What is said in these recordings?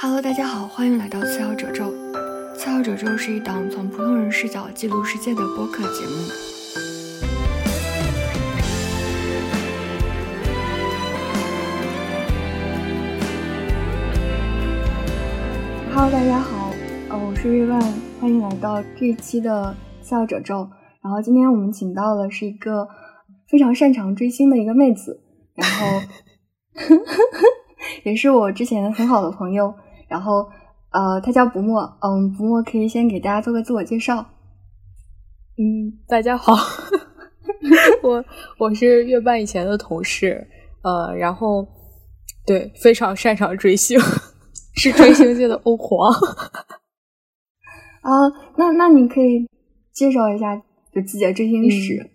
Hello，大家好，欢迎来到次要褶皱。次要褶皱是一档从普通人视角记录世界的播客节目。Hello，大家好，呃，我是瑞万，欢迎来到这一期的次要褶皱。然后今天我们请到的是一个非常擅长追星的一个妹子，然后 也是我之前很好的朋友。然后，呃，他叫不墨，嗯，不墨可以先给大家做个自我介绍。嗯，大家好，我我是月半以前的同事，呃，然后对，非常擅长追星，是追星界的欧皇。啊，那那你可以介绍一下就自己的追星史。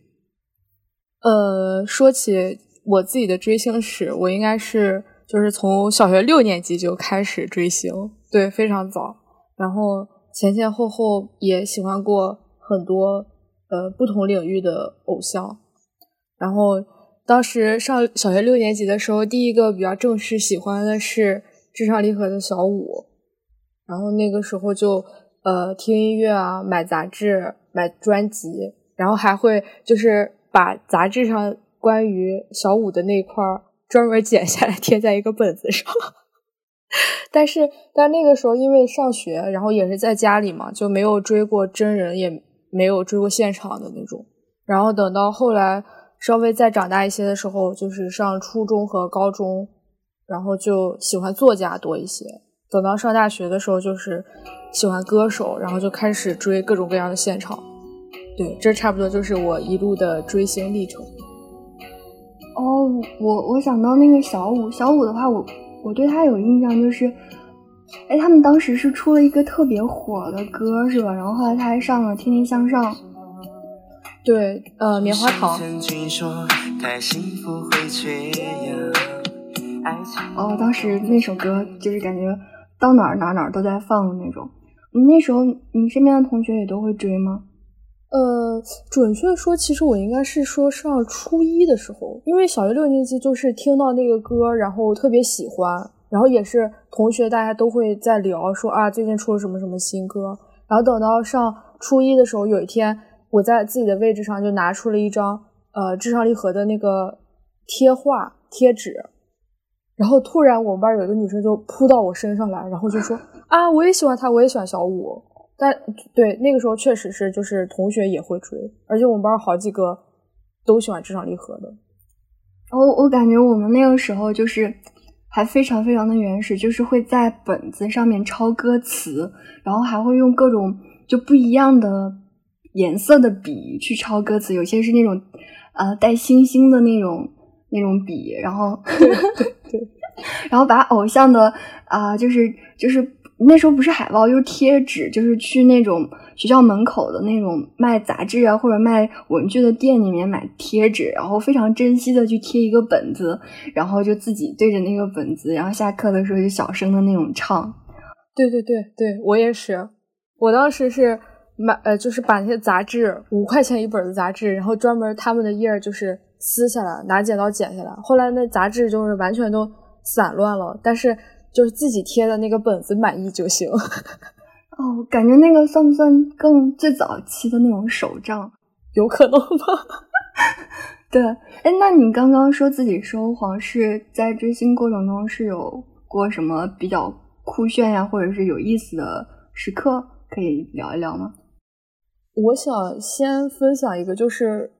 呃，说起我自己的追星史，我应该是。就是从小学六年级就开始追星，对，非常早。然后前前后后也喜欢过很多呃不同领域的偶像。然后当时上小学六年级的时候，第一个比较正式喜欢的是至上励合的小五。然后那个时候就呃听音乐啊，买杂志、买专辑，然后还会就是把杂志上关于小五的那块儿。专门剪下来贴在一个本子上，但是但那个时候因为上学，然后也是在家里嘛，就没有追过真人，也没有追过现场的那种。然后等到后来稍微再长大一些的时候，就是上初中和高中，然后就喜欢作家多一些。等到上大学的时候，就是喜欢歌手，然后就开始追各种各样的现场。对，这差不多就是我一路的追星历程。哦，我我想到那个小五，小五的话，我我对他有印象，就是，哎，他们当时是出了一个特别火的歌，是吧？然后后来他还上了《天天向上》，对，呃，棉花糖。哦，当时那首歌就是感觉到哪儿哪儿哪儿都在放的那种。你那时候你身边的同学也都会追吗？呃，准确说，其实我应该是说上初一的时候，因为小学六年级就是听到那个歌，然后特别喜欢，然后也是同学大家都会在聊说啊，最近出了什么什么新歌。然后等到上初一的时候，有一天我在自己的位置上就拿出了一张呃至上励合的那个贴画贴纸，然后突然我们班有一个女生就扑到我身上来，然后就说啊，我也喜欢他，我也喜欢小五。但对那个时候确实是，就是同学也会追，而且我们班好几个都喜欢至上励合的。我我感觉我们那个时候就是还非常非常的原始，就是会在本子上面抄歌词，然后还会用各种就不一样的颜色的笔去抄歌词，有些是那种呃带星星的那种那种笔，然后对对，然后把偶像的啊就是就是。那时候不是海报，就是贴纸，就是去那种学校门口的那种卖杂志啊或者卖文具的店里面买贴纸，然后非常珍惜的去贴一个本子，然后就自己对着那个本子，然后下课的时候就小声的那种唱。对对对对，我也是，我当时是买呃，就是把那些杂志五块钱一本的杂志，然后专门他们的页儿就是撕下来，拿剪刀剪下来。后来那杂志就是完全都散乱了，但是。就是自己贴的那个本子满意就行。哦，感觉那个算不算更最早期的那种手账？有可能吧。对，哎，那你刚刚说自己收黄是在追星过程中是有过什么比较酷炫呀，或者是有意思的时刻，可以聊一聊吗？我想先分享一个，就是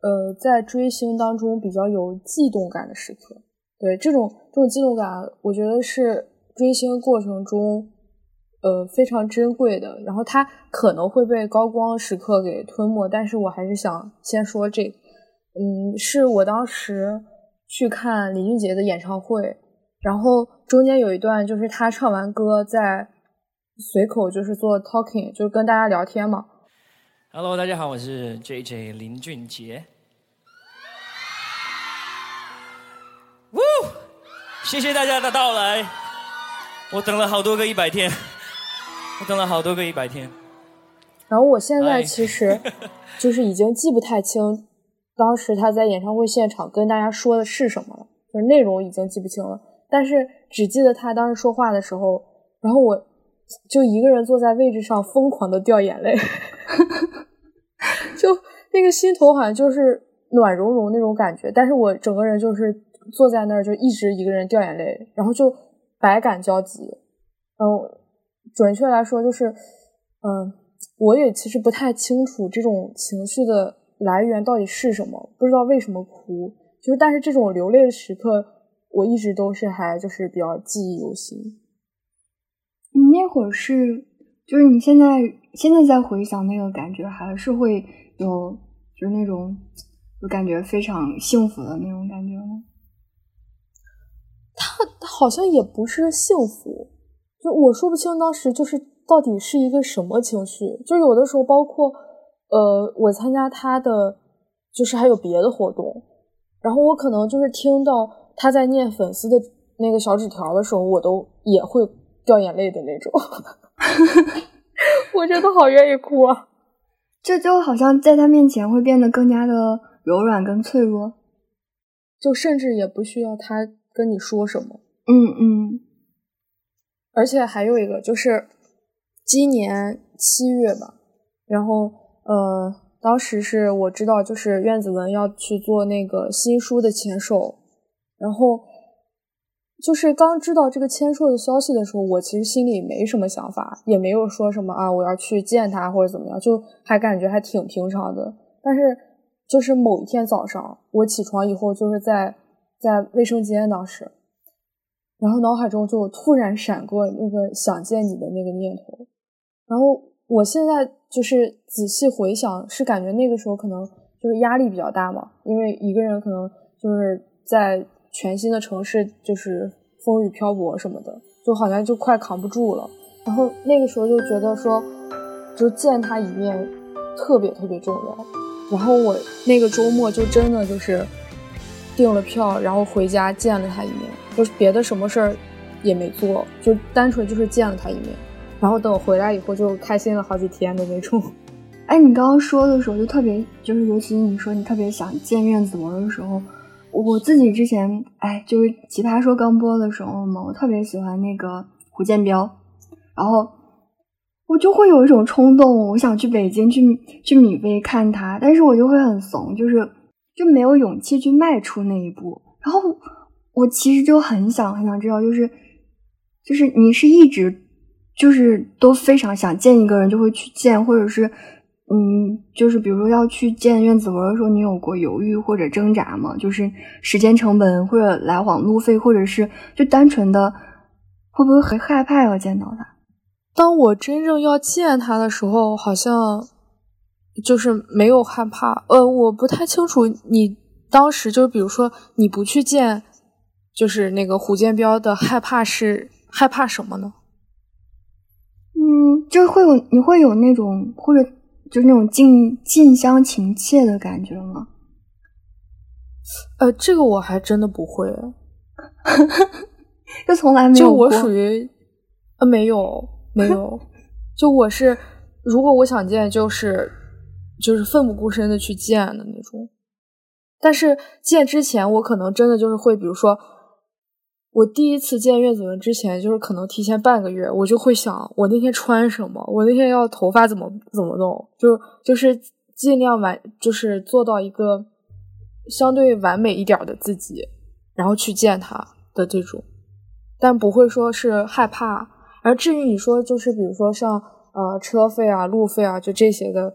呃，在追星当中比较有悸动感的时刻。对这种这种激动感，我觉得是追星过程中，呃非常珍贵的。然后它可能会被高光时刻给吞没，但是我还是想先说这，嗯，是我当时去看林俊杰的演唱会，然后中间有一段就是他唱完歌在随口就是做 talking，就是跟大家聊天嘛。Hello，大家好，我是 JJ 林俊杰。谢谢大家的到来，我等了好多个一百天，我等了好多个一百天。然后我现在其实 就是已经记不太清当时他在演唱会现场跟大家说的是什么了，就是内容已经记不清了。但是只记得他当时说话的时候，然后我就一个人坐在位置上疯狂的掉眼泪，就那个心头好像就是暖融融那种感觉，但是我整个人就是坐在那儿就一直一个人掉眼泪，然后就百感交集。嗯，准确来说就是，嗯，我也其实不太清楚这种情绪的来源到底是什么，不知道为什么哭。就是，但是这种流泪的时刻，我一直都是还就是比较记忆犹新。你那会儿是，就是你现在现在在回想那个感觉，还是会有就是那种就感觉非常幸福的那种感觉吗？他好像也不是幸福，就我说不清当时就是到底是一个什么情绪。就有的时候，包括呃，我参加他的，就是还有别的活动。然后我可能就是听到他在念粉丝的那个小纸条的时候，我都也会掉眼泪的那种。我真的好愿意哭啊！这就好像在他面前会变得更加的柔软跟脆弱，就甚至也不需要他跟你说什么。嗯嗯。而且还有一个就是今年七月吧，然后呃。当时是我知道，就是苑子文要去做那个新书的签售，然后就是刚知道这个签售的消息的时候，我其实心里没什么想法，也没有说什么啊我要去见他或者怎么样，就还感觉还挺平常的。但是就是某一天早上，我起床以后，就是在在卫生间当时，然后脑海中就突然闪过那个想见你的那个念头，然后。我现在就是仔细回想，是感觉那个时候可能就是压力比较大嘛，因为一个人可能就是在全新的城市，就是风雨漂泊什么的，就好像就快扛不住了。然后那个时候就觉得说，就见他一面特别特别重要。然后我那个周末就真的就是订了票，然后回家见了他一面，就是别的什么事儿也没做，就单纯就是见了他一面。然后等我回来以后，就开心了好几天的那种。哎，你刚刚说的时候，就特别，就是尤其你说你特别想见面子文的时候，我自己之前，哎，就是《奇葩说》刚播的时候嘛，我特别喜欢那个胡建彪，然后我就会有一种冲动，我想去北京去去米飞看他，但是我就会很怂，就是就没有勇气去迈出那一步。然后我其实就很想很想知道，就是就是你是一直。就是都非常想见一个人，就会去见，或者是，嗯，就是比如说要去见苑子文的时候，你有过犹豫或者挣扎吗？就是时间成本或者来往路费，或者是就单纯的会不会很害怕要见到他？当我真正要见他的时候，好像就是没有害怕。呃，我不太清楚你当时就是比如说你不去见，就是那个胡建彪的害怕是害怕什么呢？嗯，就是会有你会有那种或者就是那种近近乡情怯的感觉吗？呃，这个我还真的不会，就从来没有。就我属于呃，没有没有，就我是如果我想见，就是就是奋不顾身的去见的那种。但是见之前，我可能真的就是会，比如说。我第一次见岳子文之前，就是可能提前半个月，我就会想，我那天穿什么，我那天要头发怎么怎么弄，就就是尽量完，就是做到一个相对完美一点的自己，然后去见他的这种，但不会说是害怕。而至于你说，就是比如说像呃车费啊、路费啊，就这些的，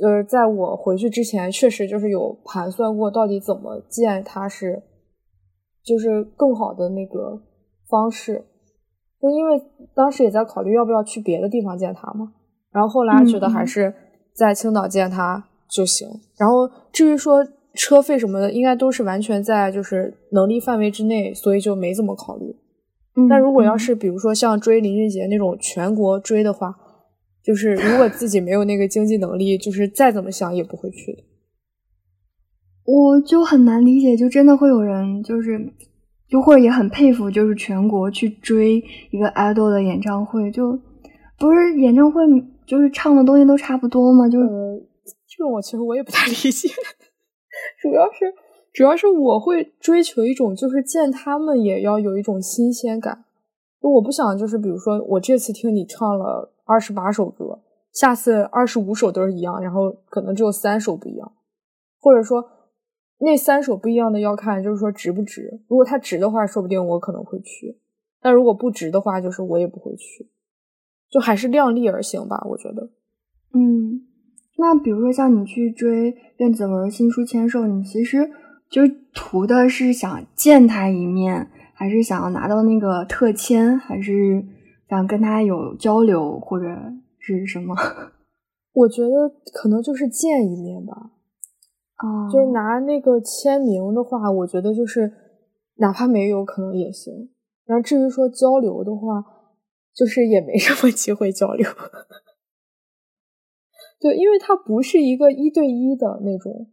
呃，在我回去之前，确实就是有盘算过，到底怎么见他是。就是更好的那个方式，就因为当时也在考虑要不要去别的地方见他嘛，然后后来觉得还是在青岛见他就行。然后至于说车费什么的，应该都是完全在就是能力范围之内，所以就没怎么考虑。但如果要是比如说像追林俊杰那种全国追的话，就是如果自己没有那个经济能力，就是再怎么想也不会去的。我就很难理解，就真的会有人就是，就或者也很佩服，就是全国去追一个 idol 的演唱会，就不是演唱会，就是唱的东西都差不多嘛？就是这种我其实我也不太理解，主要是主要是我会追求一种，就是见他们也要有一种新鲜感，就我不想就是比如说我这次听你唱了二十八首歌，下次二十五首都是一样，然后可能只有三首不一样，或者说那三首不一样的要看就是说值不值。如果它值的话，说不定我可能会去；但如果不值的话，就是我也不会去。就还是量力而行吧，我觉得。嗯，那比如说像你去追苑子文新书签售，你其实就图的是想见他一面。还是想要拿到那个特签，还是想跟他有交流，或者是什么？我觉得可能就是见一面吧。啊，就是拿那个签名的话，我觉得就是哪怕没有可能也行。然后至于说交流的话，就是也没什么机会交流。对，因为他不是一个一对一的那种，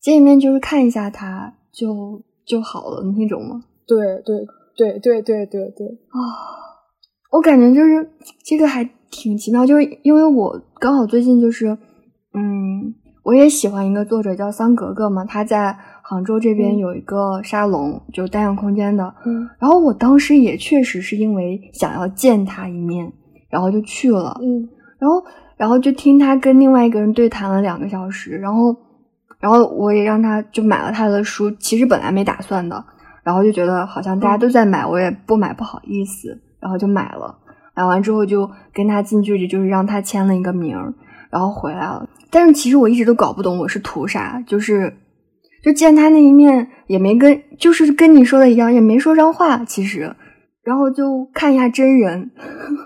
见一面就是看一下他就就好了那种吗？对对对对对对对啊！我感觉就是这个还挺奇妙，就是因为我刚好最近就是，嗯，我也喜欢一个作者叫桑格格嘛，他在杭州这边有一个沙龙，就单向空间的。嗯，然后我当时也确实是因为想要见他一面，然后就去了。嗯，然后然后就听他跟另外一个人对谈了两个小时，然后然后我也让他就买了他的书，其实本来没打算的。然后就觉得好像大家都在买，我也不买不好意思，然后就买了。买完之后就跟他近距离，就是让他签了一个名，然后回来了。但是其实我一直都搞不懂我是图啥，就是就见他那一面也没跟，就是跟你说的一样，也没说上话。其实，然后就看一下真人，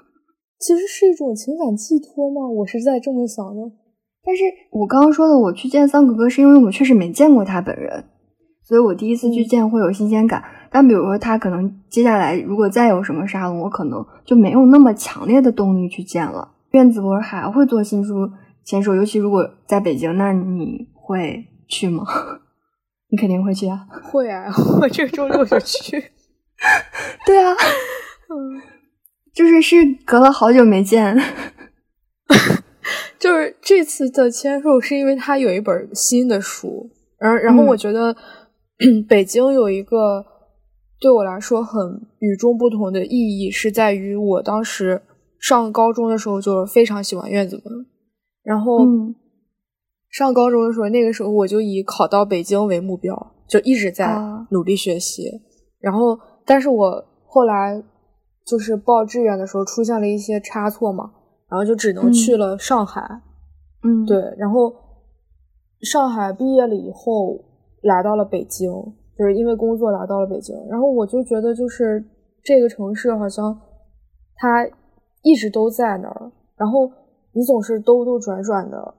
其实是一种情感寄托吗？我是在这么想的。但是我刚刚说的，我去见桑格格是因为我确实没见过他本人。所以我第一次去见会有新鲜感，但比如说他可能接下来如果再有什么沙龙，我可能就没有那么强烈的动力去见了。苑子博还会做新书签售，尤其如果在北京，那你会去吗？你肯定会去啊！会啊，我这周六就去。对啊，嗯，就是是隔了好久没见，就是这次的签售是因为他有一本新的书，然然后我觉得。北京有一个对我来说很与众不同的意义，是在于我当时上高中的时候就非常喜欢院子文，然后上高中的时候，那个时候我就以考到北京为目标，就一直在努力学习。然后，但是我后来就是报志愿的时候出现了一些差错嘛，然后就只能去了上海。嗯，对，然后上海毕业了以后。来到了北京，就是因为工作来到了北京，然后我就觉得就是这个城市好像它一直都在那儿，然后你总是兜兜转转的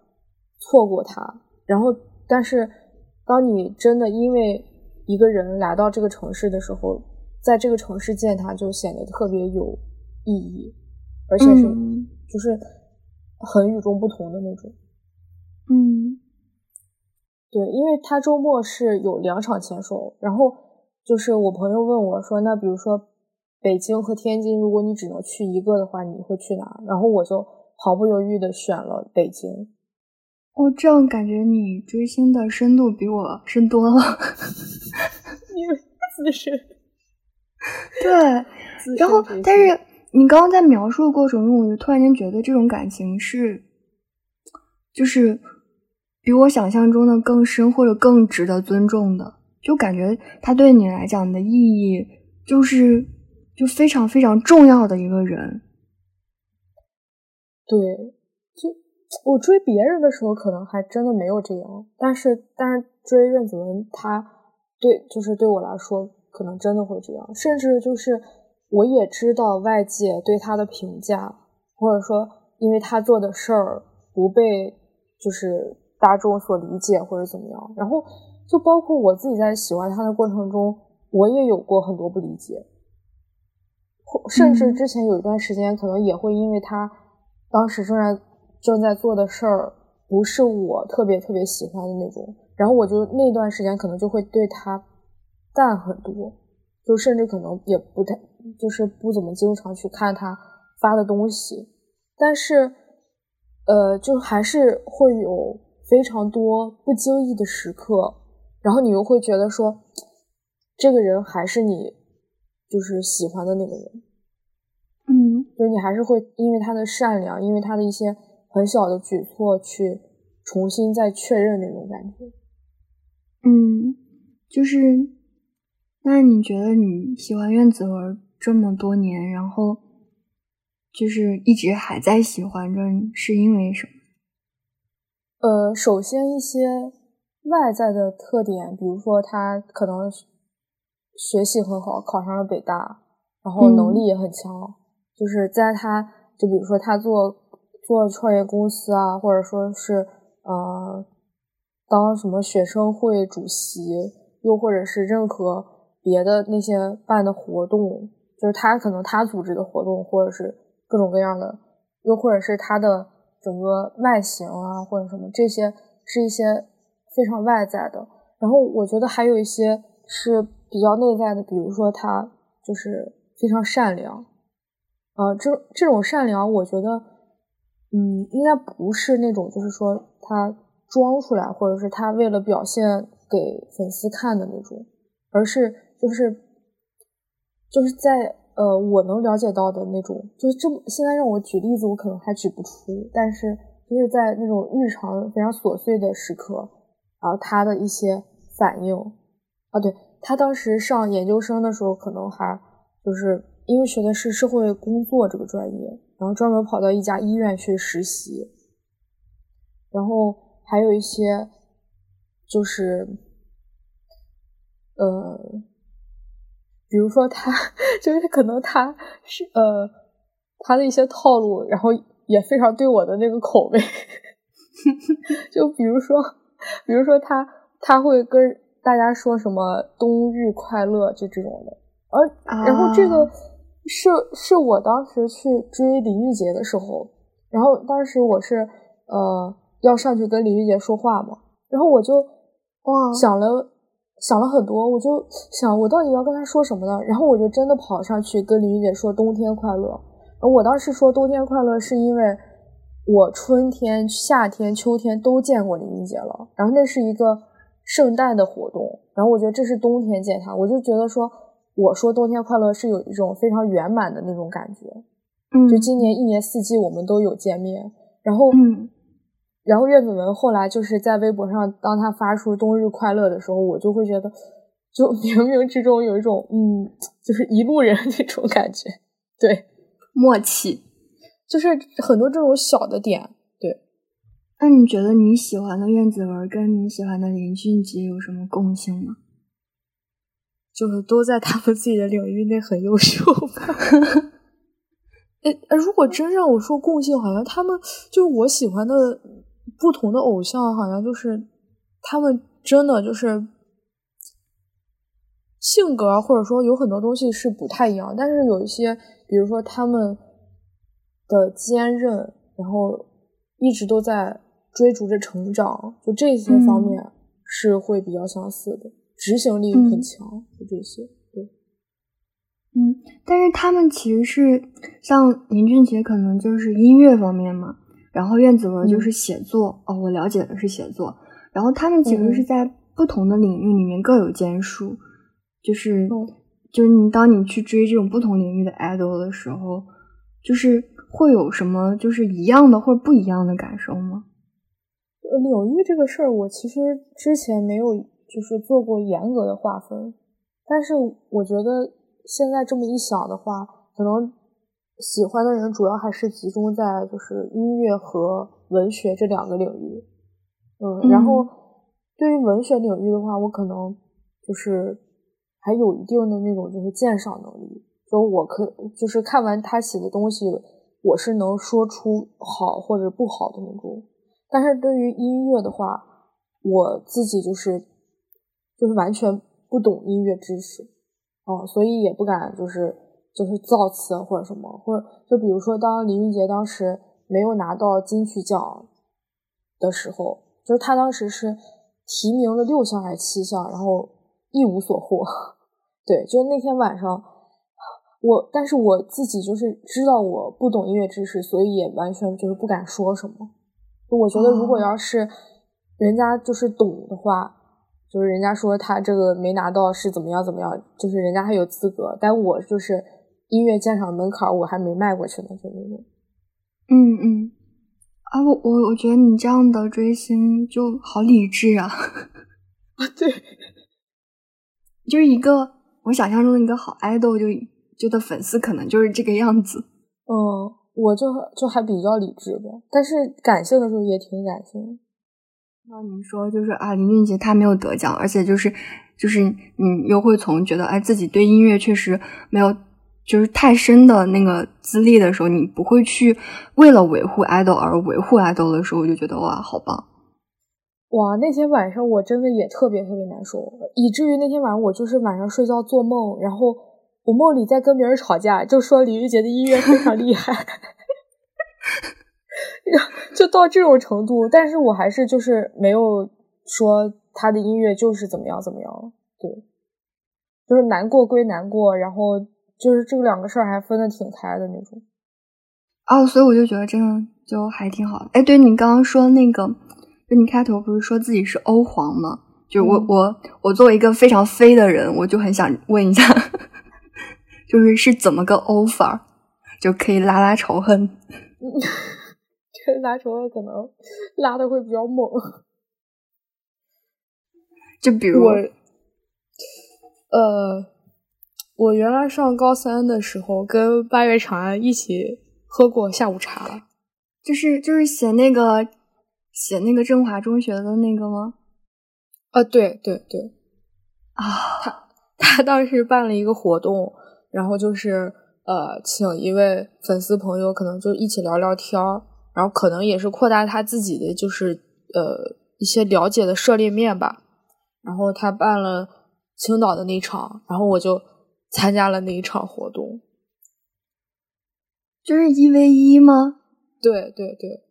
错过它，然后但是当你真的因为一个人来到这个城市的时候，在这个城市见他就显得特别有意义，而且是就是很与众不同的那种，嗯。对，因为他周末是有两场签售，然后就是我朋友问我说：“那比如说北京和天津，如果你只能去一个的话，你会去哪？”然后我就毫不犹豫的选了北京。哦，这样感觉你追星的深度比我深多了。因为自身。对，然后但是你刚刚在描述的过程中，我就突然间觉得这种感情是，就是。比我想象中的更深，或者更值得尊重的，就感觉他对你来讲的意义，就是就非常非常重要的一个人。对，就我追别人的时候，可能还真的没有这样，但是但是追任子文，他对就是对我来说，可能真的会这样，甚至就是我也知道外界对他的评价，或者说因为他做的事儿不被就是。大众所理解或者怎么样，然后就包括我自己在喜欢他的过程中，我也有过很多不理解，或甚至之前有一段时间，可能也会因为他当时正在正在做的事儿不是我特别特别喜欢的那种，然后我就那段时间可能就会对他淡很多，就甚至可能也不太就是不怎么经常去看他发的东西，但是呃，就还是会有。非常多不经意的时刻，然后你又会觉得说，这个人还是你就是喜欢的那个人，嗯就是你还是会因为他的善良，因为他的一些很小的举措去重新再确认那种感觉。嗯，就是那你觉得你喜欢苑子文这么多年，然后就是一直还在喜欢着，是因为什么？呃，首先一些外在的特点，比如说他可能学习很好，考上了北大，然后能力也很强，就是在他就比如说他做做创业公司啊，或者说是呃当什么学生会主席，又或者是任何别的那些办的活动，就是他可能他组织的活动，或者是各种各样的，又或者是他的。整个外形啊，或者什么这些是一些非常外在的，然后我觉得还有一些是比较内在的，比如说他就是非常善良，呃，这这种善良，我觉得，嗯，应该不是那种就是说他装出来，或者是他为了表现给粉丝看的那种，而是就是就是在。呃，我能了解到的那种，就是这么现在让我举例子，我可能还举不出。但是就是在那种日常非常琐碎的时刻，然后他的一些反应啊，对他当时上研究生的时候，可能还就是因为学的是社会工作这个专业，然后专门跑到一家医院去实习，然后还有一些就是呃。比如说他 就是可能他是呃他的一些套路，然后也非常对我的那个口味。就比如说，比如说他他会跟大家说什么“冬日快乐”就这种的，而然后这个是是我当时去追林俊杰的时候，然后当时我是呃要上去跟林俊杰说话嘛，然后我就哇想了。想了很多，我就想我到底要跟他说什么呢？然后我就真的跑上去跟李云姐说“冬天快乐”。然后我当时说“冬天快乐”是因为我春天、夏天、秋天都见过李云姐了。然后那是一个圣诞的活动，然后我觉得这是冬天见她，我就觉得说我说“冬天快乐”是有一种非常圆满的那种感觉。嗯，就今年一年四季我们都有见面，然后嗯。然后岳子文后来就是在微博上，当他发出“冬日快乐”的时候，我就会觉得，就冥冥之中有一种嗯，就是一路人那种感觉，对，默契，就是很多这种小的点，对。那你觉得你喜欢的苑子文跟你喜欢的林俊杰有什么共性吗？就是都在他们自己的领域内很优秀吧。哎，如果真让我说共性，好像他们就我喜欢的。不同的偶像好像就是他们真的就是性格，或者说有很多东西是不太一样。但是有一些，比如说他们的坚韧，然后一直都在追逐着成长，就这些方面是会比较相似的。执行力很强，就这些。对，嗯，但是他们其实是像林俊杰，可能就是音乐方面嘛。然后苑子文就是写作哦，我了解的是写作。然后他们其实是在不同的领域里面各有建树，就是就是你当你去追这种不同领域的 idol 的时候，就是会有什么就是一样的或者不一样的感受吗？呃，领域这个事儿，我其实之前没有就是做过严格的划分，但是我觉得现在这么一想的话，可能。喜欢的人主要还是集中在就是音乐和文学这两个领域，嗯，然后对于文学领域的话，我可能就是还有一定的那种就是鉴赏能力，就我可就是看完他写的东西，我是能说出好或者不好的那种。但是对于音乐的话，我自己就是就是完全不懂音乐知识，哦，所以也不敢就是。就是造词或者什么，或者就比如说，当林俊杰当时没有拿到金曲奖的时候，就是他当时是提名了六项还是七项，然后一无所获。对，就是那天晚上，我但是我自己就是知道我不懂音乐知识，所以也完全就是不敢说什么。我觉得如果要是人家就是懂的话，就是人家说他这个没拿到是怎么样怎么样，就是人家还有资格，但我就是。音乐鉴赏门槛我还没迈过去呢，就那种。嗯嗯，啊，我我我觉得你这样的追星就好理智啊。啊，对，就是一个我想象中的一个好爱豆，就就的粉丝可能就是这个样子。嗯，我就就还比较理智吧，但是感性的时候也挺感性。那你说就是啊，林俊杰他没有得奖，而且就是就是你又会从觉得哎自己对音乐确实没有就是太深的那个资历的时候，你不会去为了维护爱豆而维护爱豆的时候，我就觉得哇好棒。哇，那天晚上我真的也特别特别难受，以至于那天晚上我就是晚上睡觉做梦，然后我梦里在跟别人吵架，就说李玉洁的音乐非常厉害，就到这种程度。但是我还是就是没有说他的音乐就是怎么样怎么样，对，就是难过归难过，然后就是这两个事儿还分得挺开的那种。哦，所以我就觉得这样就还挺好。哎，对你刚刚说那个。就你开头不是说自己是欧皇吗？就我我我作为一个非常飞的人，我就很想问一下，就是是怎么个欧法，就可以拉拉仇恨？这 拉仇恨可能拉的会比较猛。就比如，呃，我原来上高三的时候，跟八月长安一起喝过下午茶，就是就是写那个。写那个振华中学的那个吗？啊，对对对，啊，他他当时办了一个活动，然后就是呃，请一位粉丝朋友，可能就一起聊聊天儿，然后可能也是扩大他自己的就是呃一些了解的涉猎面吧。然后他办了青岛的那场，然后我就参加了那一场活动，就是一 v 一吗？对对对，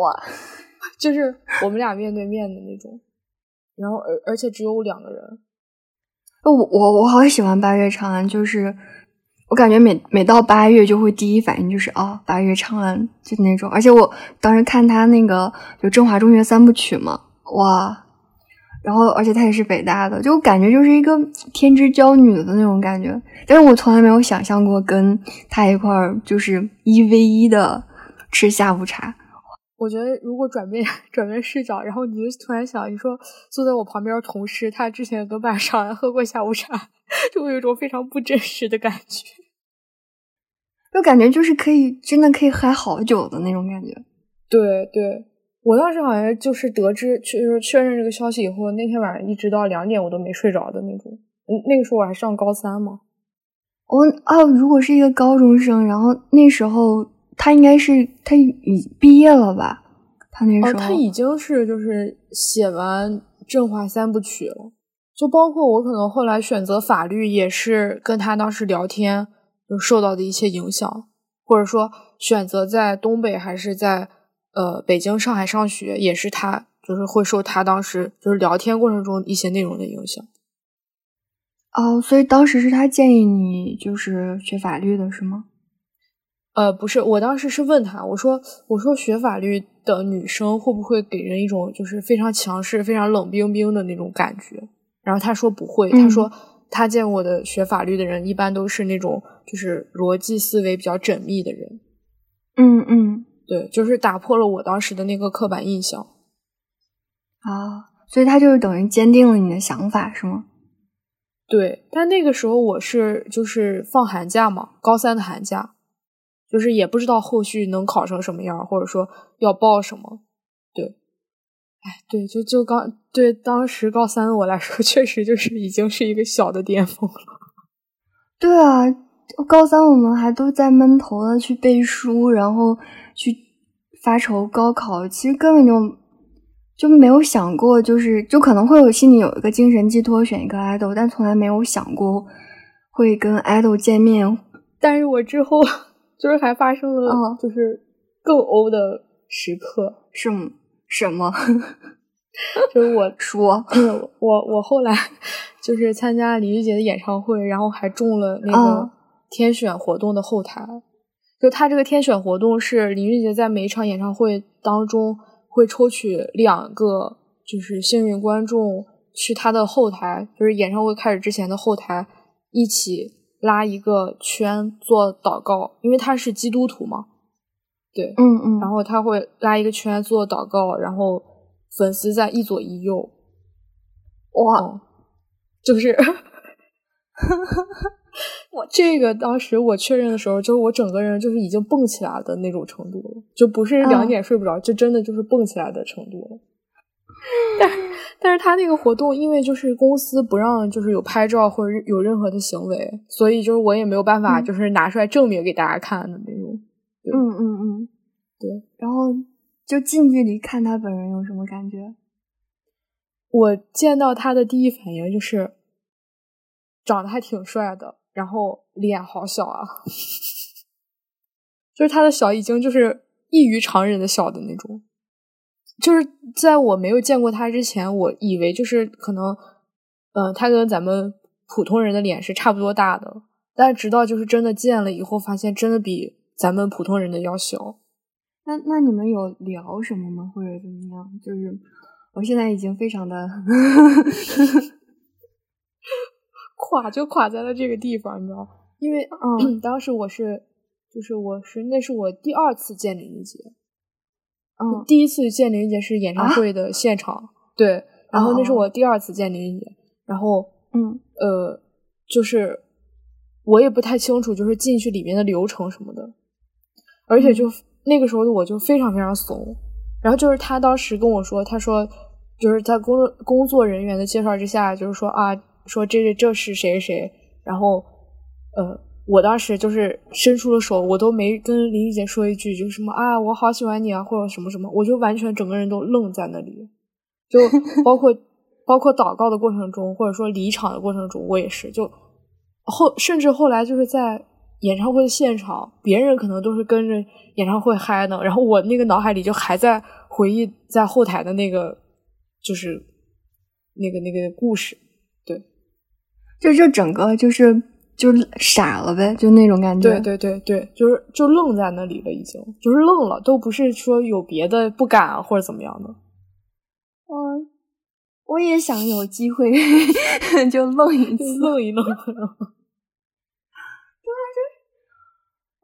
哇。就是我们俩面对面的那种，然后而而且只有两个人。我我我好喜欢八月长安，就是我感觉每每到八月就会第一反应就是哦，八月长安就那种。而且我当时看他那个就振华中学三部曲嘛，哇！然后而且他也是北大的，就感觉就是一个天之娇女的那种感觉。但是我从来没有想象过跟他一块儿就是一 v 一的吃下午茶。我觉得如果转变 转变视角，然后你就突然想，你说坐在我旁边同事，他之前跟晚上喝过下午茶，就会有一种非常不真实的感觉，就感觉就是可以真的可以嗨好久的那种感觉。对对，我当时好像就是得知确确认这个消息以后，那天晚上一直到两点我都没睡着的那种。嗯，那个时候我还上高三嘛。我哦，如果是一个高中生，然后那时候。他应该是他已毕业了吧？他那时候他已经是就是写完《振华三部曲》了，就包括我可能后来选择法律，也是跟他当时聊天就受到的一些影响，或者说选择在东北还是在呃北京、上海上学，也是他就是会受他当时就是聊天过程中一些内容的影响。哦，所以当时是他建议你就是学法律的是吗？呃，不是，我当时是问他，我说，我说学法律的女生会不会给人一种就是非常强势、非常冷冰冰的那种感觉？然后他说不会，他说他见过的学法律的人一般都是那种就是逻辑思维比较缜密的人。嗯嗯，对，就是打破了我当时的那个刻板印象。啊，所以他就是等于坚定了你的想法，是吗？对，但那个时候我是就是放寒假嘛，高三的寒假。就是也不知道后续能考成什么样，或者说要报什么，对，哎，对，就就刚对当时高三的我来说，确实就是已经是一个小的巅峰了。对啊，高三我们还都在闷头的去背书，然后去发愁高考，其实根本就就没有想过，就是就可能会有心里有一个精神寄托，选一个 idol，，但从来没有想过会跟 idol 见面。但是我之后。就是还发生了，就是更欧的时刻，是什么？就是我说，我我后来 就是参加李玉洁的演唱会，然后还中了那个天选活动的后台。就他这个天选活动是林俊杰在每一场演唱会当中会抽取两个就是幸运观众去他的后台，就是演唱会开始之前的后台一起。拉一个圈做祷告，因为他是基督徒嘛，对，嗯嗯，然后他会拉一个圈做祷告，然后粉丝在一左一右，哇，哦，就是 我这个当时我确认的时候，就是我整个人就是已经蹦起来的那种程度了，就不是两点睡不着，就真的就是蹦起来的程度了。但但是他那个活动，因为就是公司不让就是有拍照或者有任何的行为，所以就是我也没有办法就是拿出来证明给大家看的那种。嗯嗯嗯，对。然后就近距离看他本人有什么感觉？我见到他的第一反应就是长得还挺帅的，然后脸好小啊，就是他的小已经就是异于常人的小的那种。就是在我没有见过他之前，我以为就是可能，嗯、他跟咱们普通人的脸是差不多大的，但直到就是真的见了以后，发现真的比咱们普通人的要小。那那你们有聊什么吗？或者怎么样？就是我现在已经非常的垮就垮在了这个地方，你知道？因为嗯。当时我是，就是我是那是我第二次见林俊杰，嗯。第一次见林俊杰是演唱会的现场，对，然后那是哦我第二次见林俊杰，然后嗯。呃，就是我也不太清楚，就是进去里面的流程什么的，而且就、那个时候的我就非常非常怂，然后就是他当时跟我说，他说就是在工作工作人员的介绍之下，就是说啊，说这是这是谁谁，然后呃，我当时就是伸出了手，我都没跟林俊杰说一句，就是什么啊，我好喜欢你啊，或者什么什么，我就完全整个人都愣在那里，就 包括包括祷告的过程中，或者说离场的过程中，我也是，就后甚至后来就是在演唱会的现场，别人可能都是跟着演唱会嗨呢，然后我那个脑海里就还在回忆在后台的那个，就是那个那个故事，对就就整个就是就傻了呗，就那种感觉。对对对对，就是就愣在那里了，已经就是愣了，都不是说有别的不敢啊或者怎么样的。嗯，我也想有机会 就愣一。愣一愣。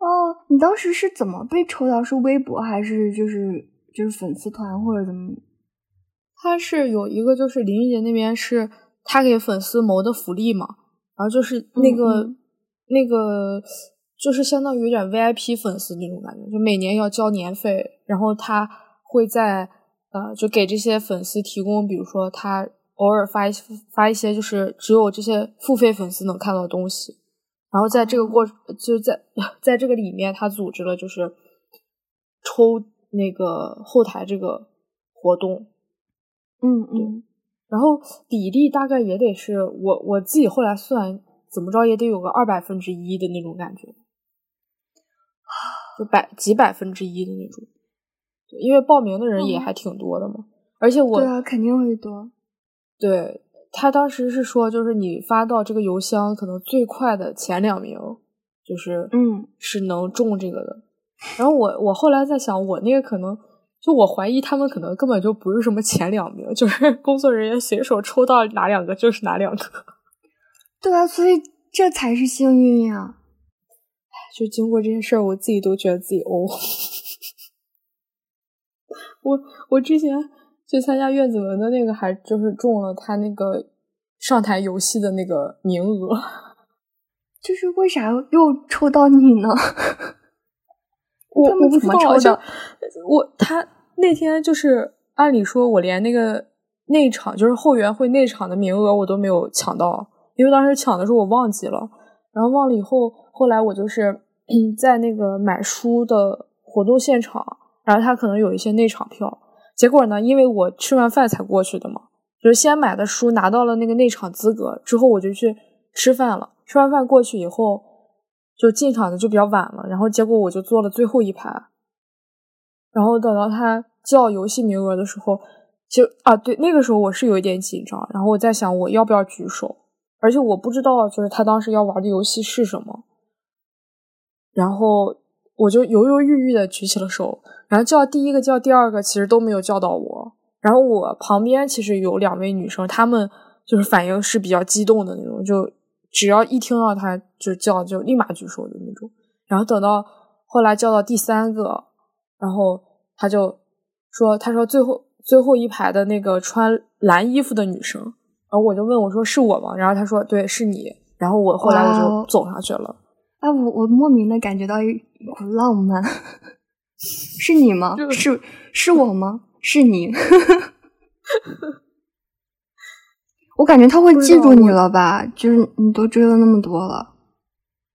哦，你当时是怎么被抽到？是微博还是就是就是粉丝团或者怎么？他是有一个，就是林俊杰那边是他给粉丝谋的福利嘛，然后就是那个、那个就是相当于有点 VIP 粉丝那种感觉，就每年要交年费，然后他会在呃就给这些粉丝提供，比如说他偶尔发一发一些就是只有这些付费粉丝能看到的东西，然后在这个过就在 在这个里面，他组织了就是抽那个后台这个活动。嗯嗯，然后比例大概也得是我我自己后来算怎么着也得有个二百分之一的那种感觉，就百几百分之一的那种。对，因为报名的人也嗯还挺多的嘛，而且我对啊，肯定会多。对他当时是说，就是你发到这个邮箱，可能最快的前两名就是嗯是能中这个的。然后我我后来在想，我那个可能就我怀疑他们可能根本就不是什么前两名，就是 工作人员随手抽到哪两个就是哪两个。对啊，所以这才是幸运呀。就经过这件事儿，我自己都觉得自己哦。我我之前去参加苑子文的那个，还就是中了他那个上台游戏的那个名额。就是为啥又抽到你呢？我我不知道，就抽的我他那天就是按理说，我连那个内场就是后援会内场的名额我都没有抢到，因为当时抢的时候我忘记了，然后忘了以后，后来我就是在那个买书的活动现场，然后他可能有一些内场票，结果呢，因为我吃完饭才过去的嘛，就是先买的书拿到了那个内场资格之后，我就去吃饭了，吃完饭过去以后。就进场的就比较晚了，然后结果我就坐了最后一排，然后等到他叫游戏名额的时候，就啊对，那个时候我是有一点紧张，然后我在想我要不要举手，而且我不知道就是他当时要玩的游戏是什么，然后我就犹犹豫豫的举起了手，然后叫第一个叫第二个其实都没有叫到我，然后我旁边其实有两位女生，她们就是反应是比较激动的那种，就只要一听到他就叫，就立马举手的那种。然后等到后来叫到第三个，然后他就说：“他说最后最后一排的那个穿蓝衣服的女生。”然后我就问我说：“是我吗？”然后他说：“对，是你。”然后我后来我就走上去了。哎，我我莫名的感觉到一股浪漫。是你吗？是是我吗？是你。我感觉他会记住你了吧？就是你都追了那么多了。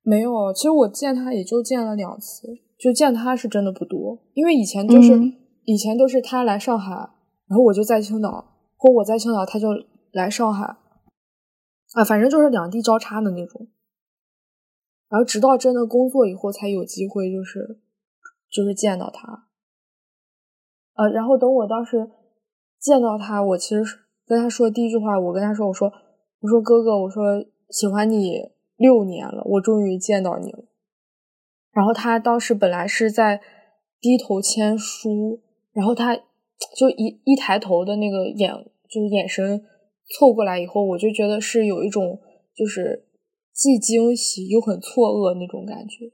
没有，其实我见他也就见了两次，就见他是真的不多。因为以前就是以前都是他来上海，然后我就在青岛，或我在青岛，他就来上海。啊，反正就是两地交叉的那种。然后直到真的工作以后，才有机会就是就是见到他。呃，然后等我当时见到他，我其实跟他说第一句话，我跟他说：“我说，我说哥哥，我说喜欢你六年了，我终于见到你了。”然后他当时本来是在低头签书，然后他就一一抬头的那个眼，就是眼神凑过来以后，我就觉得是有一种就是既惊喜又很错愕那种感觉。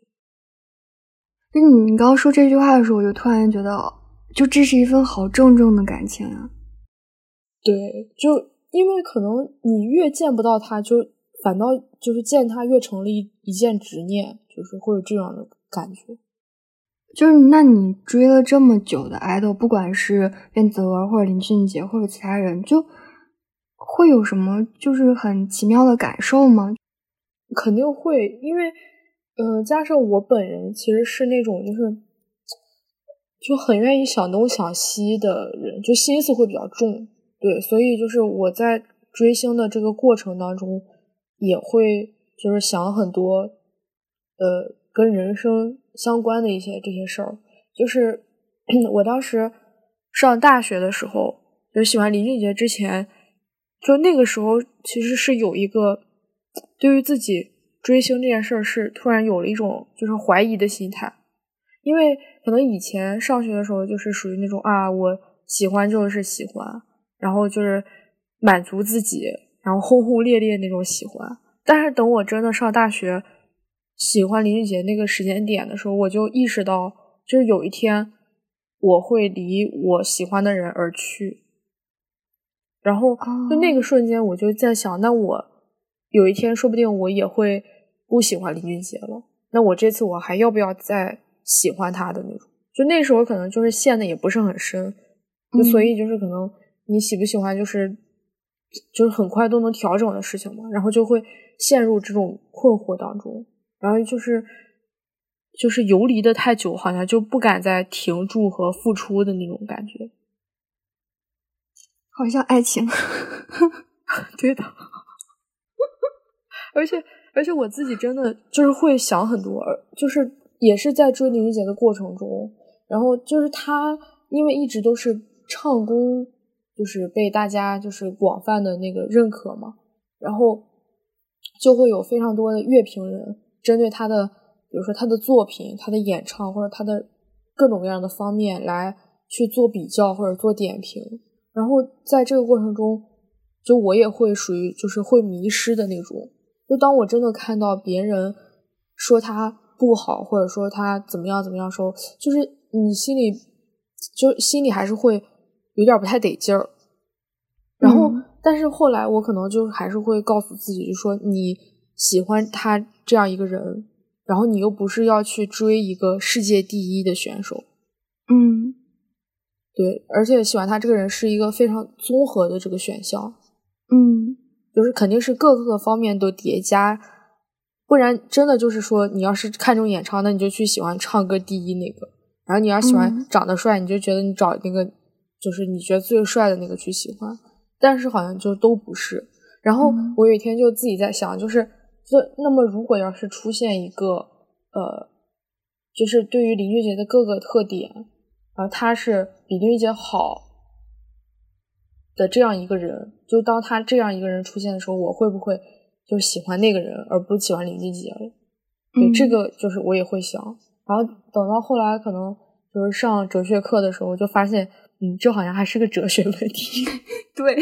就你你刚刚说这句话的时候，我就突然觉得。就这是一份好郑重的感情啊！对，就因为可能你越见不到他，就反倒就是见他越成了一一件执念，就是会有这样的感觉。就是那你追了这么久的爱豆，不管是卞泽文或者林俊杰或者其他人，就会有什么就是很奇妙的感受吗？肯定会，因为呃，加上我本人其实是那种就是。就很愿意想东想西的人，就心思会比较重，对，所以就是我在追星的这个过程当中，也会就是想很多，呃，跟人生相关的一些这些事儿。就是 我当时上大学的时候，就喜欢林俊杰之前，就那个时候其实是有一个对于自己追星这件事儿是突然有了一种就是怀疑的心态。因为可能以前上学的时候就是属于那种啊，我喜欢就是喜欢，然后就是满足自己，然后轰轰烈烈那种喜欢。但是等我真的上大学，喜欢林俊杰那个时间点的时候，我就意识到，就是有一天我会离我喜欢的人而去。然后就那个瞬间，我就在想，那我有一天说不定我也会不喜欢林俊杰了。那我这次我还要不要再？喜欢他的那种，就那时候可能就是陷的也不是很深，就所以就是可能你喜不喜欢就是就是很快都能调整的事情嘛，然后就会陷入这种困惑当中，然后就是就是游离的太久，好像就不敢再停住和付出的那种感觉，好像爱情，对的，而且而且我自己真的就是会想很多，就是。也是在追林俊杰的过程中，然后就是他，因为一直都是唱功，就是被大家就是广泛的那个认可嘛，然后就会有非常多的乐评人针对他的，比如说他的作品、他的演唱或者他的各种各样的方面来去做比较或者做点评，然后在这个过程中，就我也会属于就是会迷失的那种，就当我真的看到别人说他。不好，或者说他怎么样怎么样，时候就是你心里就心里还是会有点不太得劲儿。然后，但是后来我可能就还是会告诉自己，就说你喜欢他这样一个人，然后你又不是要去追一个世界第一的选手。嗯，对，而且喜欢他这个人是一个非常综合的这个选项。嗯，就是肯定是各个方面都叠加。不然真的就是说，你要是看重演唱，那你就去喜欢唱歌第一那个；然后你要喜欢长得帅，你就觉得你找那个就是你觉得最帅的那个去喜欢。但是好像就都不是。然后我有一天就自己在想，就是就那么如果要是出现一个呃，就是对于林俊杰的各个特点，啊他是比林俊杰好的这样一个人，就当他这样一个人出现的时候，我会不会？就喜欢那个人，而不喜欢林俊杰了。对，这个就是我也会想。然后等到后来，可能就是上哲学课的时候，就发现，嗯，这好像还是个哲学问题。对，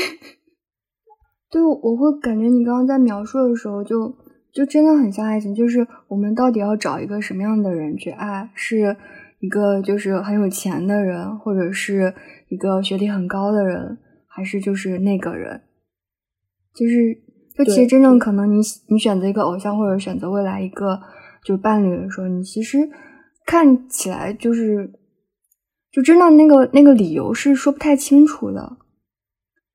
对，我会感觉你刚刚在描述的时候，就就真的很像爱情，就是我们到底要找一个什么样的人去爱？是一个就是很有钱的人，或者是一个学历很高的人，还是就是那个人？就是就其实真正可能你你选择一个偶像，或者选择未来一个就伴侣的时候，你其实看起来就是就真的那个那个理由是说不太清楚的。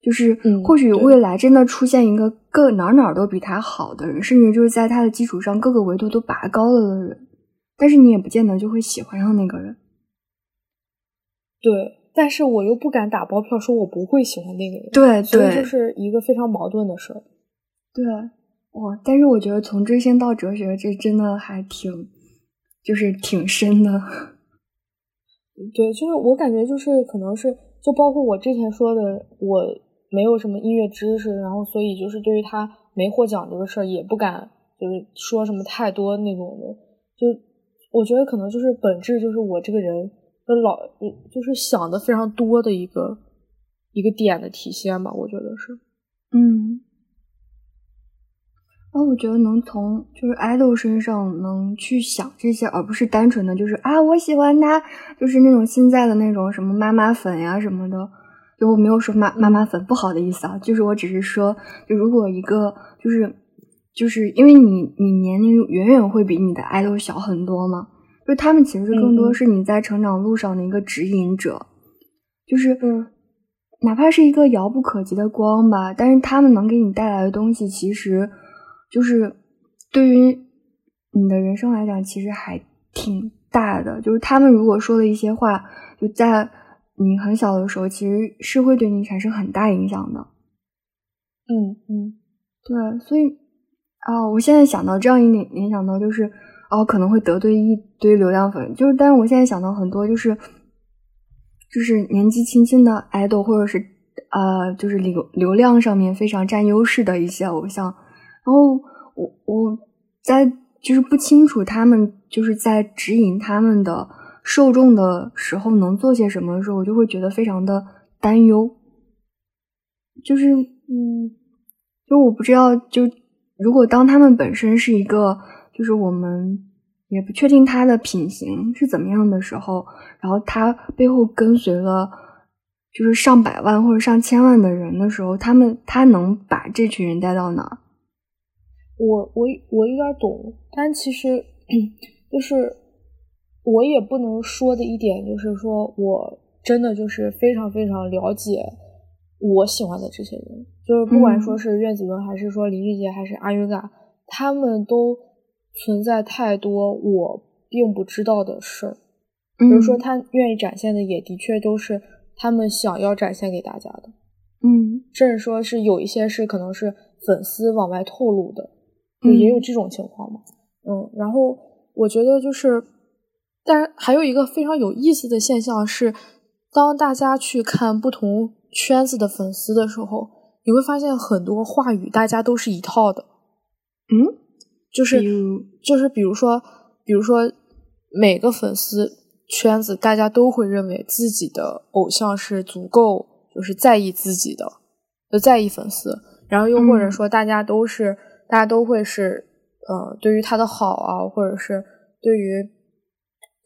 就是或许未来真的出现一个各哪哪都比他好的人，甚至就是在他的基础上各个维度都拔高了的人，但是你也不见得就会喜欢上那个人。对，但是我又不敢打包票说我不会喜欢那个人。对，所以就是一个非常矛盾的事儿。对，哇！但是我觉得从追星到哲学，这真的还挺，就是挺深的。对，就是我感觉就是可能是，就包括我之前说的我。没有什么音乐知识，然后所以就是对于他没获奖这个事儿也不敢就是说什么太多那种的，就我觉得可能就是本质就是我这个人的老就是想的非常多的一个一个点的体现吧，我觉得是，嗯，啊，我觉得能从就是 idol 身上能去想这些，而不是单纯的就是啊我喜欢他，就是那种现在的那种什么妈妈粉呀什么的。就我没有说妈妈妈粉不好的意思啊，就是我只是说，就如果一个就是就是因为你你年龄远远会比你的爱豆小很多嘛，就他们其实更多是你在成长路上的一个指引者，就是哪怕是一个遥不可及的光吧，但是他们能给你带来的东西，其实就是对于你的人生来讲，其实还挺大的。就是他们如果说的一些话，就在。你很小的时候，其实是会对你产生很大影响的。嗯嗯，对，所以啊，我现在想到这样一点联想到，就是哦，可能会得罪一堆流量粉，就是，但是我现在想到很多，就是就是年纪轻轻的爱豆，或者是呃，就是流流量上面非常占优势的一些偶像，然后我我在就是不清楚他们就是在指引他们的。受众的时候能做些什么的时候，我就会觉得非常的担忧。就是，嗯，就我不知道，就如果当他们本身是一个，就是我们也不确定他的品行是怎么样的时候，然后他背后跟随了就是上百万或者上千万的人的时候，他们他能把这群人带到哪？我我我有点懂，但其实就是。我也不能说的一点就是说，我真的就是非常非常了解我喜欢的这些人，就是不管说是苑子文，还是说林俊杰，还是阿云嘎，他们都存在太多我并不知道的事儿。比如说，他愿意展现的也的确都是他们想要展现给大家的。嗯，甚至说是有一些是可能是粉丝往外透露的，也有这种情况嘛。嗯，然后我觉得就是。但是还有一个非常有意思的现象是，当大家去看不同圈子的粉丝的时候，你会发现很多话语大家都是一套的。嗯，就是就是比如说，比如说每个粉丝圈子，大家都会认为自己的偶像是足够就是在意自己的，就在意粉丝，然后又或者说大家都是大家都会是呃对于他的好啊，或者是对于。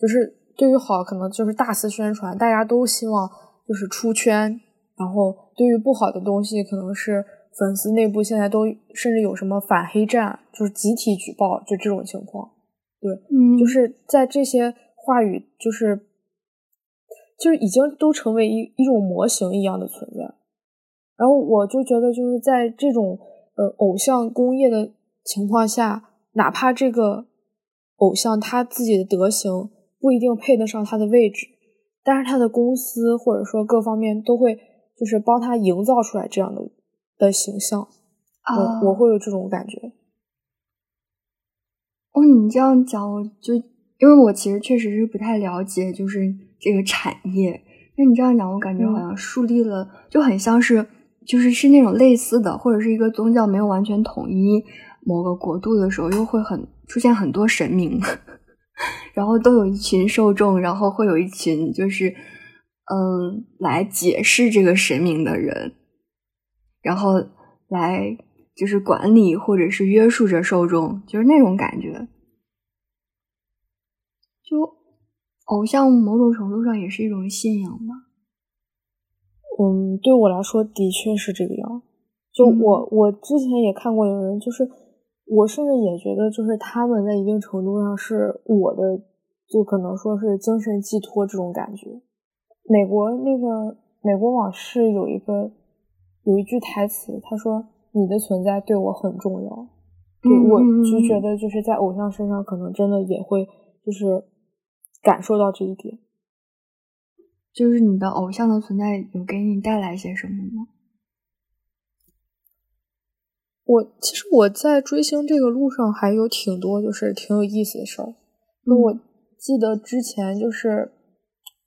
就是对于好，可能就是大肆宣传，大家都希望就是出圈。然后对于不好的东西，可能是粉丝内部现在都甚至有什么反黑战，就是集体举报，就这种情况。对，嗯，就是在这些话语，就是就是已经都成为一一种模型一样的存在。然后我就觉得，就是在这种呃偶像工业的情况下，哪怕这个偶像他自己的德行。不一定配得上他的位置，但是他的公司或者说各方面都会就是帮他营造出来这样的的形象，我我会有这种感觉。哦，你这样讲，我就因为我其实确实是不太了解，就是这个产业。那你这样讲，我感觉好像树立了，就很像是就是是那种类似的，或者是一个宗教没有完全统一某个国度的时候，又会很出现很多神明。然后都有一群受众，然后会有一群就是，嗯，来解释这个神明的人，然后来就是管理或者是约束着受众，就是那种感觉。就偶像某种程度上也是一种信仰吧。嗯，对我来说的确是这个样。就我我之前也看过有人，就是我甚至也觉得，就是他们在一定程度上是我的，就可能说是精神寄托这种感觉。美国那个《美国往事》有一个有一句台词，他说。你的存在对我很重要，对我就觉得就是在偶像身上，可能真的也会就是感受到这一点。就是你的偶像的存在有给你带来些什么吗？我其实我在追星这个路上还有挺多就是挺有意思的事儿。那我记得之前就是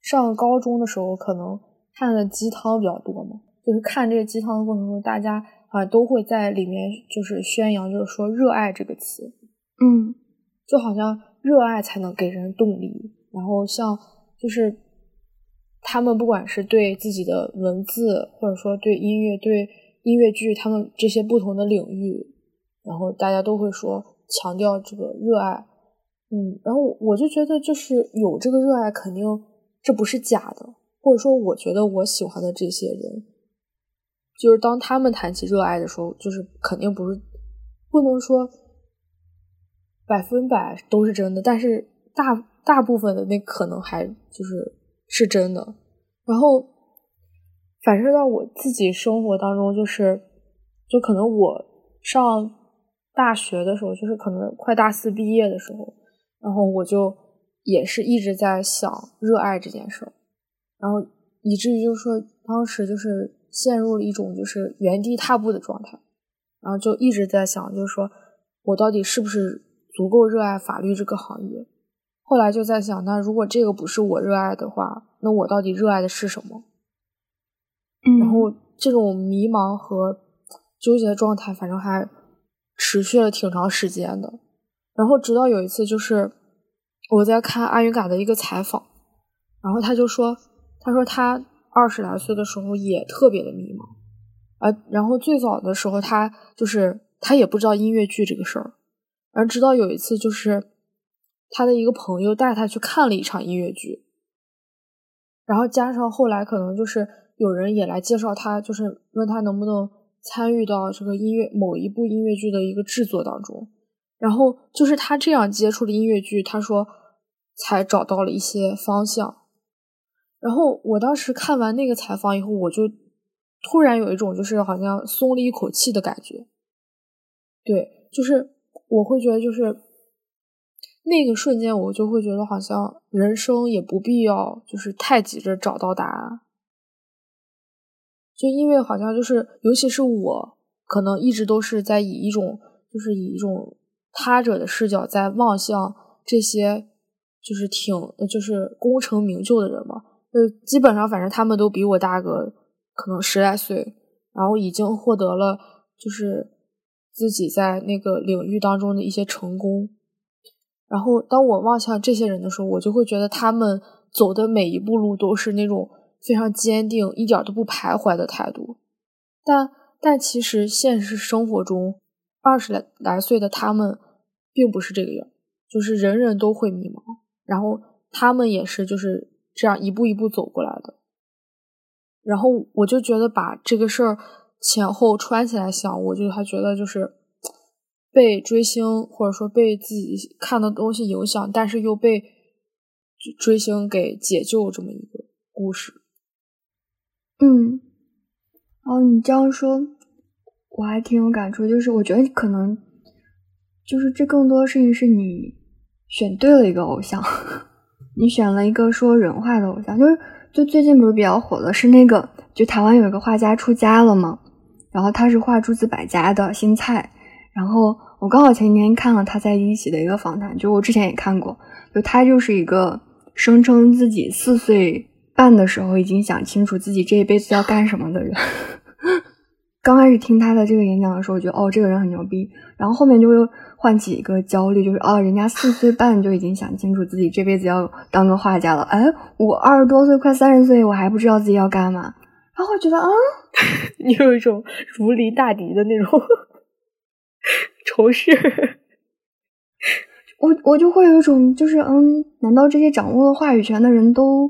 上高中的时候，可能看的鸡汤比较多嘛，就是看这个鸡汤的过程中，大家。啊，都会在里面就是宣扬，就是说“热爱”这个词，嗯，就好像热爱才能给人动力。然后像就是他们不管是对自己的文字，或者说对音乐、对音乐剧，他们这些不同的领域，然后大家都会说强调这个热爱，嗯，然后我就觉得就是有这个热爱，肯定这不是假的，或者说我觉得我喜欢的这些人。就是当他们谈起热爱的时候，就是肯定不是不能说百分百都是真的，但是大大部分的那可能还就是是真的。然后反射到我自己生活当中，就是就可能我上大学的时候，就是可能快大四毕业的时候，然后我就也是一直在想热爱这件事儿，然后以至于就是说当时就是。陷入了一种就是原地踏步的状态，然后就一直在想，就是说我到底是不是足够热爱法律这个行业？后来就在想，那如果这个不是我热爱的话，那我到底热爱的是什么？然后这种迷茫和纠结的状态，反正还持续了挺长时间的。然后直到有一次，就是我在看阿云嘎的一个采访，然后他就说，他说他。二十来岁的时候也特别的迷茫，啊，然后最早的时候他就是他也不知道音乐剧这个事儿，而直到有一次就是他的一个朋友带他去看了一场音乐剧，然后加上后来可能就是有人也来介绍他，就是问他能不能参与到这个音乐某一部音乐剧的一个制作当中，然后就是他这样接触了音乐剧，他说才找到了一些方向。然后我当时看完那个采访以后，我就突然有一种就是好像松了一口气的感觉。对，就是我会觉得，就是那个瞬间，我就会觉得好像人生也不必要就是太急着找到答案。就因为好像就是，尤其是我，可能一直都是在以一种就是以一种他者的视角在望向这些就是挺就是功成名就的人嘛。就基本上，反正他们都比我大个可能十来岁，然后已经获得了就是自己在那个领域当中的一些成功。然后当我望向这些人的时候，我就会觉得他们走的每一步路都是那种非常坚定、一点都不徘徊的态度。但但其实现实生活中，二十来来岁的他们并不是这个样，就是人人都会迷茫，然后他们也是就是。这样一步一步走过来的，然后我就觉得把这个事儿前后串起来想，我就还觉得就是被追星或者说被自己看的东西影响，但是又被追星给解救这么一个故事。嗯，哦，你这样说我还挺有感触，就是我觉得可能就是这更多事情是你选对了一个偶像。你选了一个说人话的偶像，就是就最近不是比较火的是那个，就台湾有一个画家出家了嘛，然后他是画诸子百家的新菜，然后我刚好前几天看了他在一起的一个访谈，就我之前也看过，就他就是一个声称自己四岁半的时候已经想清楚自己这一辈子要干什么的人。刚开始听他的这个演讲的时候，我觉得哦，这个人很牛逼，然后后面就会。唤起一个焦虑，就是哦，人家四岁半就已经想清楚自己这辈子要当个画家了。哎，我二十多岁，快三十岁，我还不知道自己要干嘛。然后觉得啊，你有一种如临大敌的那种。仇视。我我就会有一种就是嗯，难道这些掌握了话语权的人都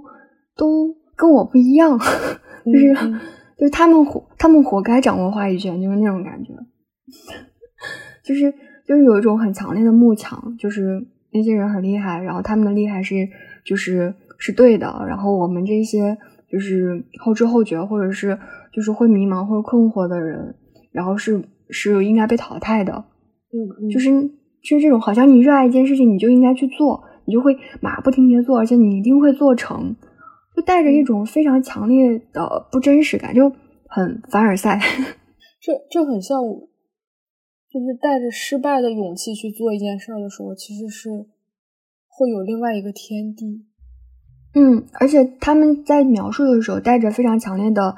都跟我不一样？就是 就是他们活他们活该掌握话语权，就是那种感觉。就是就是有一种很强烈的慕强，就是那些人很厉害，然后他们的厉害是就是是对的，然后我们这些就是后知后觉或者是就是会迷茫或困惑的人，然后是是应该被淘汰的。嗯，就是就是这种，好像你热爱一件事情，你就应该去做，你就会马不停蹄做，而且你一定会做成，就带着一种非常强烈的不真实感，就很凡尔赛。这这很像，就是带着失败的勇气去做一件事儿的时候，其实是会有另外一个天地。嗯，而且他们在描述的时候，带着非常强烈的，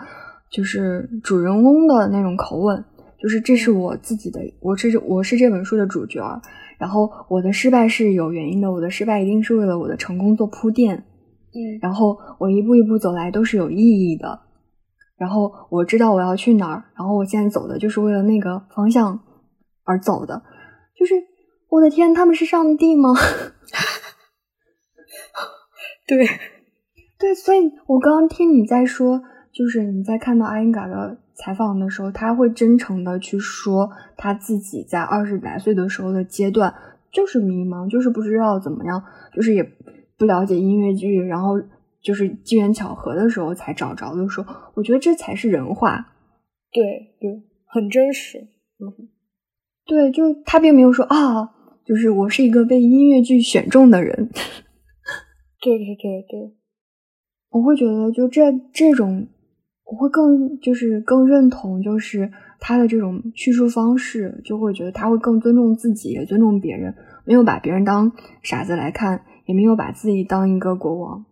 就是主人公的那种口吻。就是这是我自己的，我是我是这本书的主角，然后我的失败是有原因的，我的失败一定是为了我的成功做铺垫，嗯，然后我一步一步走来都是有意义的，然后我知道我要去哪儿，然后我现在走的就是为了那个方向而走的，就是我的天，他们是上帝吗？对，对，所以我刚刚听你在说，就是你在看到阿英嘎的。采访的时候，他会真诚的去说他自己在二十来岁的时候的阶段，就是迷茫，就是不知道怎么样，就是也不了解音乐剧，然后就是机缘巧合的时候才找着的时候，我觉得这才是人话。对对，很真实。嗯，对，就他并没有说啊，就是我是一个被音乐剧选中的人。对对对对，我会觉得就这这种。我会更就是更认同，就是他的这种叙述方式，就会觉得他会更尊重自己，也尊重别人，没有把别人当傻子来看，也没有把自己当一个国王。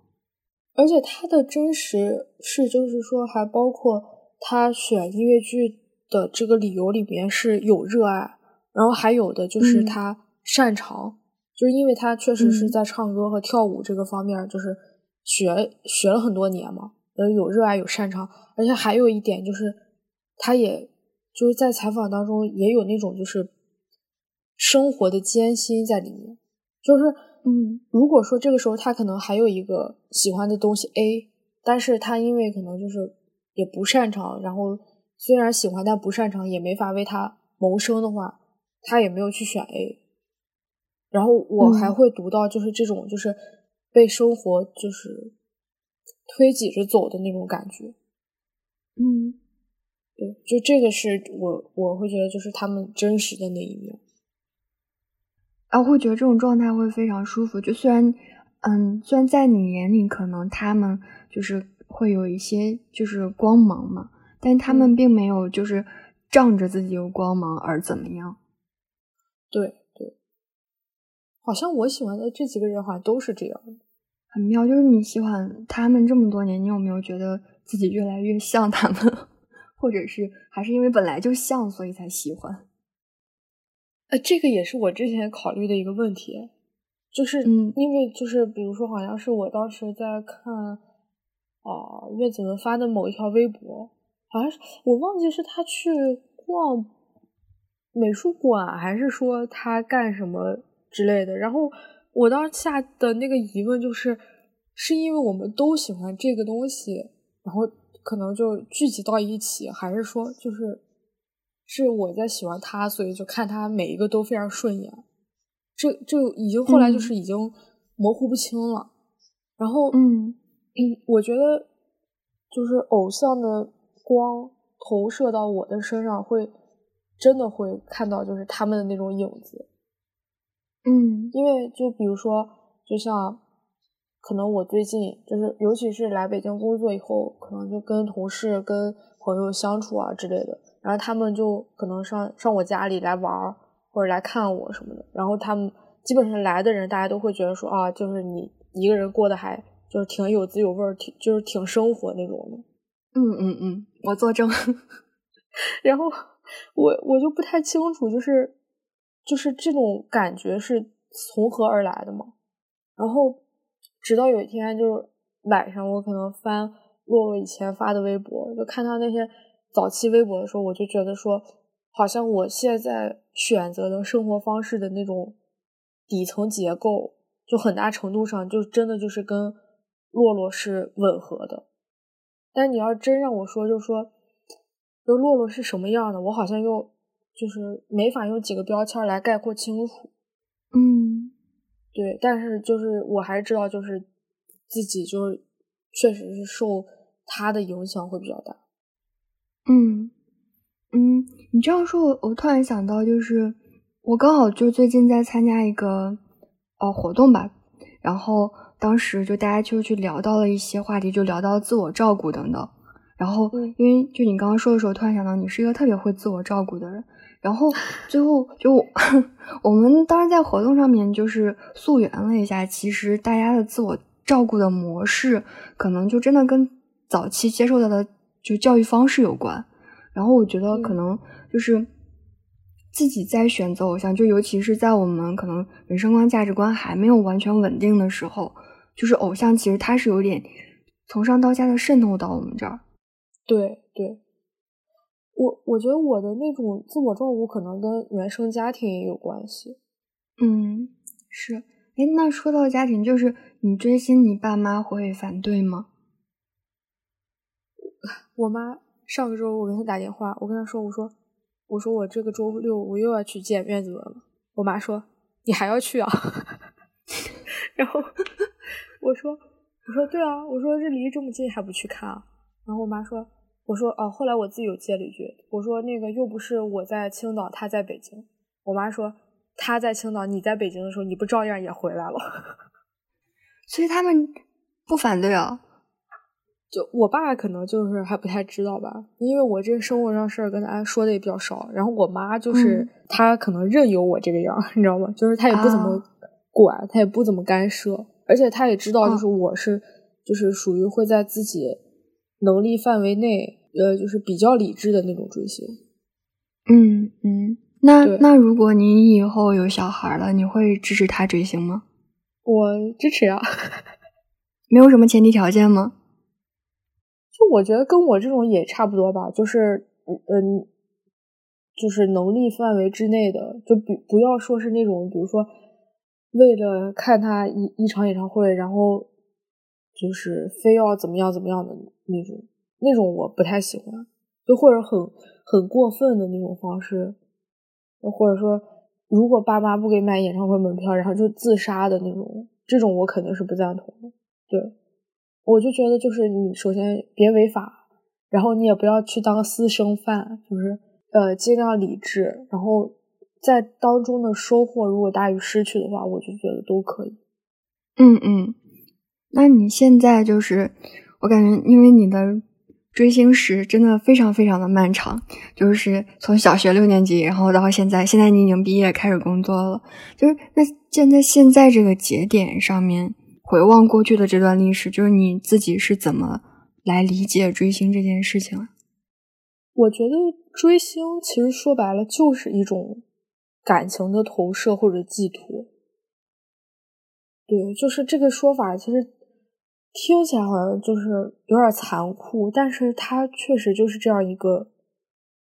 而且他的真实是，就是说，还包括他选音乐剧的这个理由里面是有热爱，然后还有的就是他擅长，就是因为他确实是在唱歌和跳舞这个方面，就是学学了很多年嘛。呃，有热爱，有擅长，而且还有一点就是，他也就是在采访当中也有那种就是生活的艰辛在里面。就是，嗯，如果说这个时候他可能还有一个喜欢的东西 A，但是他因为可能就是也不擅长，然后虽然喜欢但不擅长，也没法为他谋生的话，他也没有去选 A。然后我还会读到就是这种就是被生活就是。推挤着走的那种感觉，嗯，对，就这个是我我会觉得就是他们真实的那一面，啊，会觉得这种状态会非常舒服。就虽然，嗯，虽然在你眼里可能他们就是会有一些就是光芒嘛，但他们并没有就是仗着自己有光芒而怎么样。对对，好像我喜欢的这几个人好像都是这样的。很妙，就是你喜欢他们这么多年，你有没有觉得自己越来越像他们，或者是还是因为本来就像，所以才喜欢？呃，这个也是我之前考虑的一个问题，就是嗯，因为就是比如说，好像是我当时在看啊岳子文发的某一条微博，好像是我忘记是他去逛美术馆，还是说他干什么之类的，然后。我当下的那个疑问就是，是因为我们都喜欢这个东西，然后可能就聚集到一起，还是说就是是我在喜欢他，所以就看他每一个都非常顺眼。这这已经后来就是已经模糊不清了。然后，嗯嗯，我觉得就是偶像的光投射到我的身上，会真的会看到就是他们的那种影子。嗯，因为就比如说，就像可能我最近就是，尤其是来北京工作以后，可能就跟同事、跟朋友相处啊之类的，然后他们就可能上上我家里来玩儿，或者来看我什么的，然后他们基本上来的人，大家都会觉得说啊，就是你一个人过得还就是挺有滋有味儿，挺就是挺生活那种的。嗯嗯嗯，我作证。然后我我就不太清楚，就是。就是这种感觉是从何而来的嘛？然后直到有一天，就是晚上，我可能翻洛洛以前发的微博，就看他那些早期微博的时候，我就觉得说，好像我现在选择的生活方式的那种底层结构，就很大程度上就真的就是跟洛洛是吻合的。但你要真让我说，就说，就洛洛是什么样的，我好像又就是没法用几个标签来概括清楚。嗯，对，但是就是我还是知道，就是自己就是确实是受他的影响会比较大。嗯嗯，你这样说，我我突然想到，就是我刚好就最近在参加一个呃活动吧，然后当时就大家就去聊到了一些话题，就聊到自我照顾等等。然后因为就你刚刚说的时候，突然想到你是一个特别会自我照顾的人。然后最后就 我们当时在活动上面就是溯源了一下，其实大家的自我照顾的模式，可能就真的跟早期接受到的。就教育方式有关，然后我觉得可能就是自己在选择偶像，就尤其是在我们可能人生观、价值观还没有完全稳定的时候，就是偶像其实它是有点从上到下的渗透到我们这儿。对对，我我觉得我的那种自我照顾可能跟原生家庭也有关系。嗯，是。哎，那说到家庭，就是你追星，你爸妈会反对吗？我妈上个周我给她打电话，我跟她说，我说，我说我这个周六我又要去见苑子文了。我妈说，你还要去啊？然后我说，我说对啊，我说这离这么近还不去看啊？然后我妈说，我说哦，后来我自己又接了一句，我说那个又不是我在青岛，他在北京。我妈说他在青岛，你在北京的时候，你不照样也回来了？所以他们不反对啊。就我爸可能就是还不太知道吧，因为我这生活上事儿跟他说的也比较少。然后我妈就是她可能任由我这个样，你知道吗？就是她也不怎么管，她也不怎么干涉，而且她也知道，就是我是就是属于会在自己能力范围内，呃，就是比较理智的那种追星。嗯嗯，那那如果你以后有小孩了，你会支持他追星吗？我支持啊，没有什么前提条件吗？就我觉得跟我这种也差不多吧，就是嗯，就是能力范围之内的，就比不要说是那种，比如说为了看他一一场演唱会，然后就是非要怎么样怎么样的那种，那种我不太喜欢，就或者很很过分的那种方式，或者说如果爸妈不给买演唱会门票，然后就自杀的那种，这种我肯定是不赞同的，对。我就觉得，就是你首先别违法，然后你也不要去当私生饭，就是呃尽量理智，然后在当中的收获如果大于失去的话，我就觉得都可以。嗯嗯，那你现在就是我感觉，因为你的追星史真的非常非常的漫长，就是从小学六年级，然后到现在，现在你已经毕业开始工作了，就是那站在现在这个节点上面。回望过去的这段历史，就是你自己是怎么来理解追星这件事情？我觉得追星其实说白了就是一种感情的投射或者寄托。对，就是这个说法，其实听起来好像就是有点残酷，但是它确实就是这样一个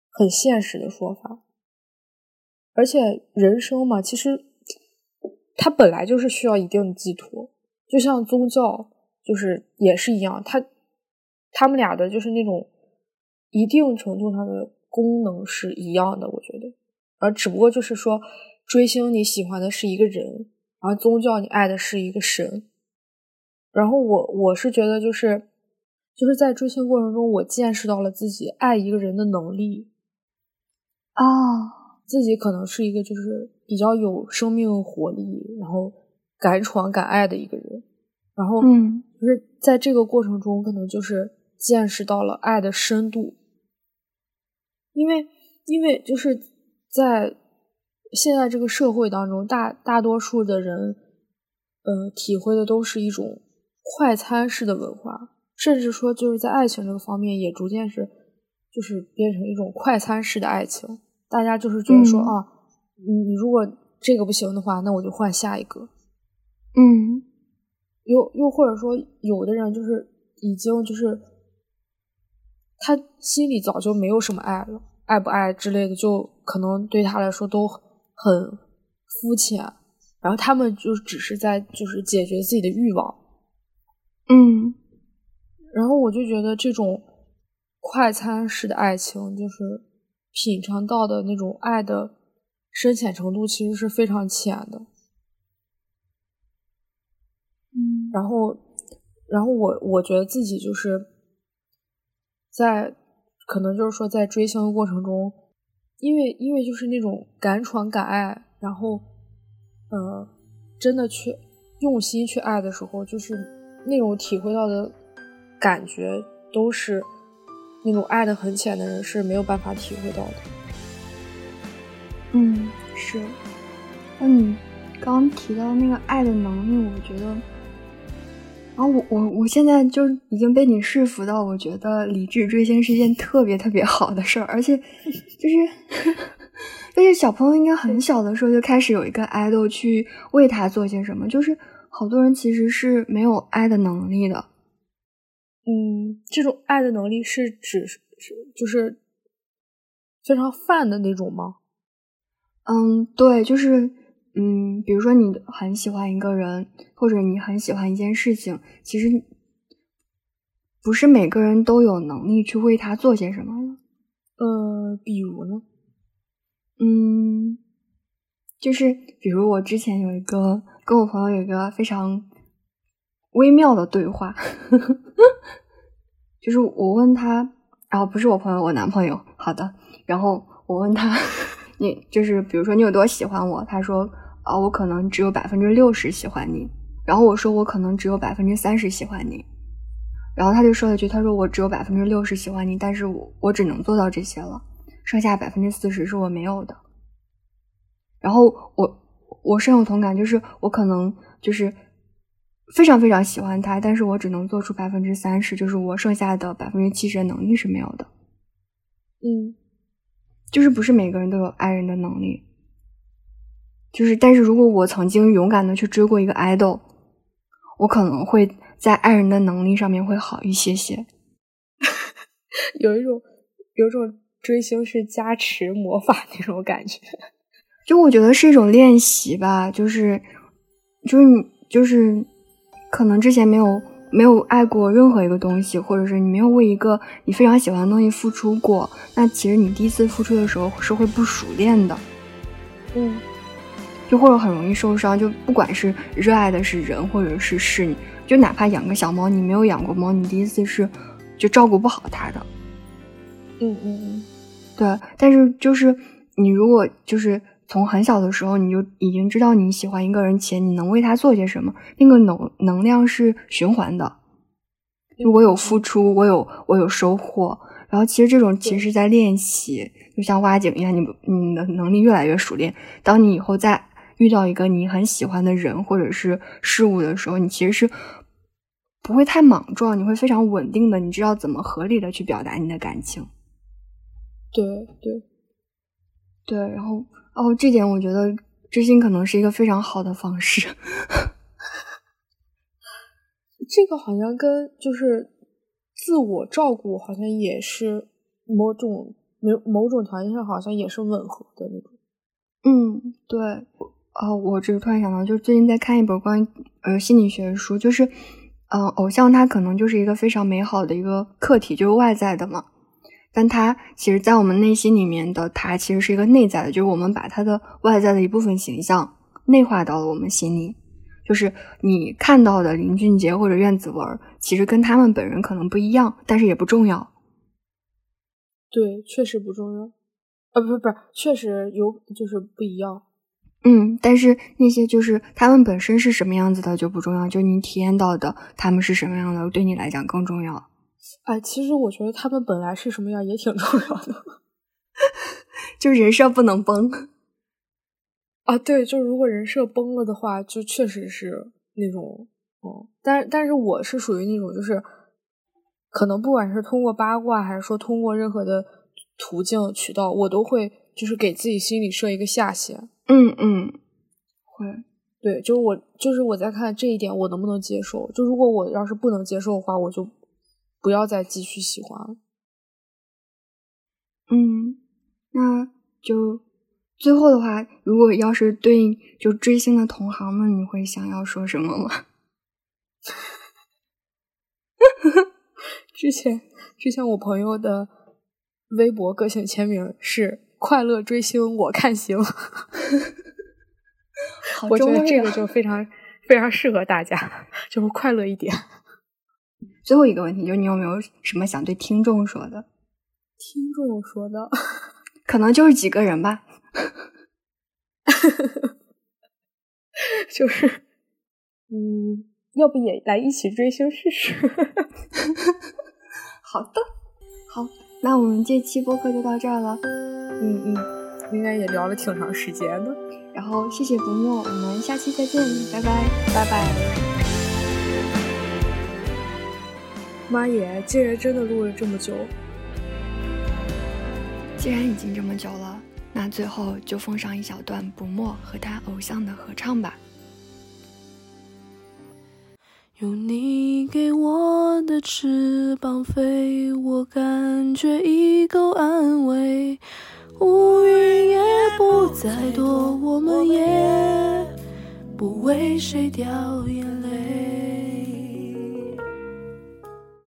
很现实的说法。而且人生嘛，其实它本来就是需要一定的寄托。就像宗教，就是也是一样，他他们俩的就是那种一定程度上的功能是一样的，我觉得，而只不过就是说，追星你喜欢的是一个人，而宗教你爱的是一个神，然后我我是觉得就是就是在追星过程中，我见识到了自己爱一个人的能力，啊，自己可能是一个就是比较有生命活力，然后。敢闯敢爱的一个人，然后，嗯，就是在这个过程中，可能就是见识到了爱的深度，因为，因为就是在现在这个社会当中，大大多数的人，呃，体会的都是一种快餐式的文化，甚至说就是在爱情这个方面，也逐渐是就是变成一种快餐式的爱情，大家就是觉得说啊，你你如果这个不行的话，那我就换下一个。嗯，又又或者说，有的人就是已经就是他心里早就没有什么爱了，爱不爱之类的就可能对他来说都很肤浅，然后他们就只是在就是解决自己的欲望。嗯，然后我就觉得这种快餐式的爱情，就是品尝到的那种爱的深浅程度，其实是非常浅的。嗯，然后，然后我我觉得自己就是在可能就是说在追星的过程中，因为因为就是那种敢闯敢爱，然后呃真的去用心去爱的时候，就是那种体会到的感觉，都是那种爱的很浅的人是没有办法体会到的。嗯，是。那你刚提到那个爱的能力，我觉得，然后我我我现在就已经被你说服到，我觉得理智追星是一件特别特别好的事儿，而且就是 就是小朋友应该很小的时候就开始有一个爱豆去为他做些什么，就是好多人其实是没有爱的能力的。嗯，这种爱的能力是指是就是非常泛的那种吗？嗯，对，就是，嗯，比如说你很喜欢一个人，或者你很喜欢一件事情，其实不是每个人都有能力去为他做些什么的。呃，比如呢？嗯，就是比如我之前有一个跟我朋友有一个非常微妙的对话，就是我问他，然后不是我朋友，我男朋友，好的，然后我问他。你就是比如说你有多喜欢我，他说啊我可能只有百分之六十喜欢你，然后我说我可能只有百分之三十喜欢你，然后他就说了一句，他说我只有百分之六十喜欢你，但是我我只能做到这些了，剩下百分之四十是我没有的。然后我我深有同感，就是我可能就是非常非常喜欢他，但是我只能做出百分之三十，就是我剩下的百分之七十的能力是没有的。嗯。就是不是每个人都有爱人的能力，就是但是如果我曾经勇敢的去追过一个 idol，，我可能会在爱人的能力上面会好一些些。有一种有一种追星是加持魔法那种感觉，就我觉得是一种练习吧，就是就是你就是可能之前没有。没有爱过任何一个东西，或者是你没有为一个你非常喜欢的东西付出过，那其实你第一次付出的时候是会不熟练的，嗯，就或者很容易受伤。就不管是热爱的是人，或者是事，就哪怕养个小猫，你没有养过猫，你第一次是就照顾不好它的。嗯嗯嗯，对。但是就是你如果就是从很小的时候你就已经知道你喜欢一个人且你能为他做些什么，那个能能量是循环的。就我有付出，我有我有收获，然后其实这种其实是在练习，就像挖井一样，你你的能力越来越熟练。当你以后再遇到一个你很喜欢的人或者是事物的时候，你其实是不会太莽撞，你会非常稳定的，你知道怎么合理的去表达你的感情。对对对，然后。哦，这点我觉得追星可能是一个非常好的方式。这个好像跟就是自我照顾好像也是某种某某种条件上好像也是吻合的那种。嗯，对。哦，我这个突然想到，就是最近在看一本关于呃心理学的书，就是嗯，偶像他可能就是一个非常美好的一个客体，就是外在的嘛。但他其实，在我们内心里面的他，其实是一个内在的，就是我们把他的外在的一部分形象内化到了我们心里。就是你看到的林俊杰或者苑子文，其实跟他们本人可能不一样，但是也不重要。对，确实不重要。呃，不是不是，确实有，就是不一样。嗯，但是那些就是他们本身是什么样子的就不重要，就你体验到的他们是什么样的，对你来讲更重要。哎，其实我觉得他们本来是什么样也挺重要的，就人设不能崩啊。对，就如果人设崩了的话，就确实是那种，哦，但但是我是属于那种，就是可能不管是通过八卦，还是说通过任何的途径渠道，我都会就是给自己心里设一个下限。嗯嗯，会，对，就是我就是我在看这一点，我能不能接受？就如果我要是不能接受的话，我就。不要再继续喜欢了。嗯，那就最后的话，如果要是对就追星的同行们，你会想要说什么吗？之前之前我朋友的微博个性签名是“快乐追星，我看行 ”，我觉得这个就非常非常适合大家，就是快乐一点。最后一个问题就是，你有没有什么想对听众说的？听众说的，可能就是几个人吧，就是，嗯，要不也来一起追星试试？好的，好，那我们这期播客就到这儿了。嗯嗯，应该也聊了挺长时间的。然后谢谢不墨，我们下期再见，拜拜，拜拜。妈耶！竟然真的录了这么久。既然已经这么久了，那最后就奉上一小段不墨和他偶像的合唱吧。有你给我的翅膀飞，我感觉已够安慰。乌云也不再多，我们也不为谁掉眼泪。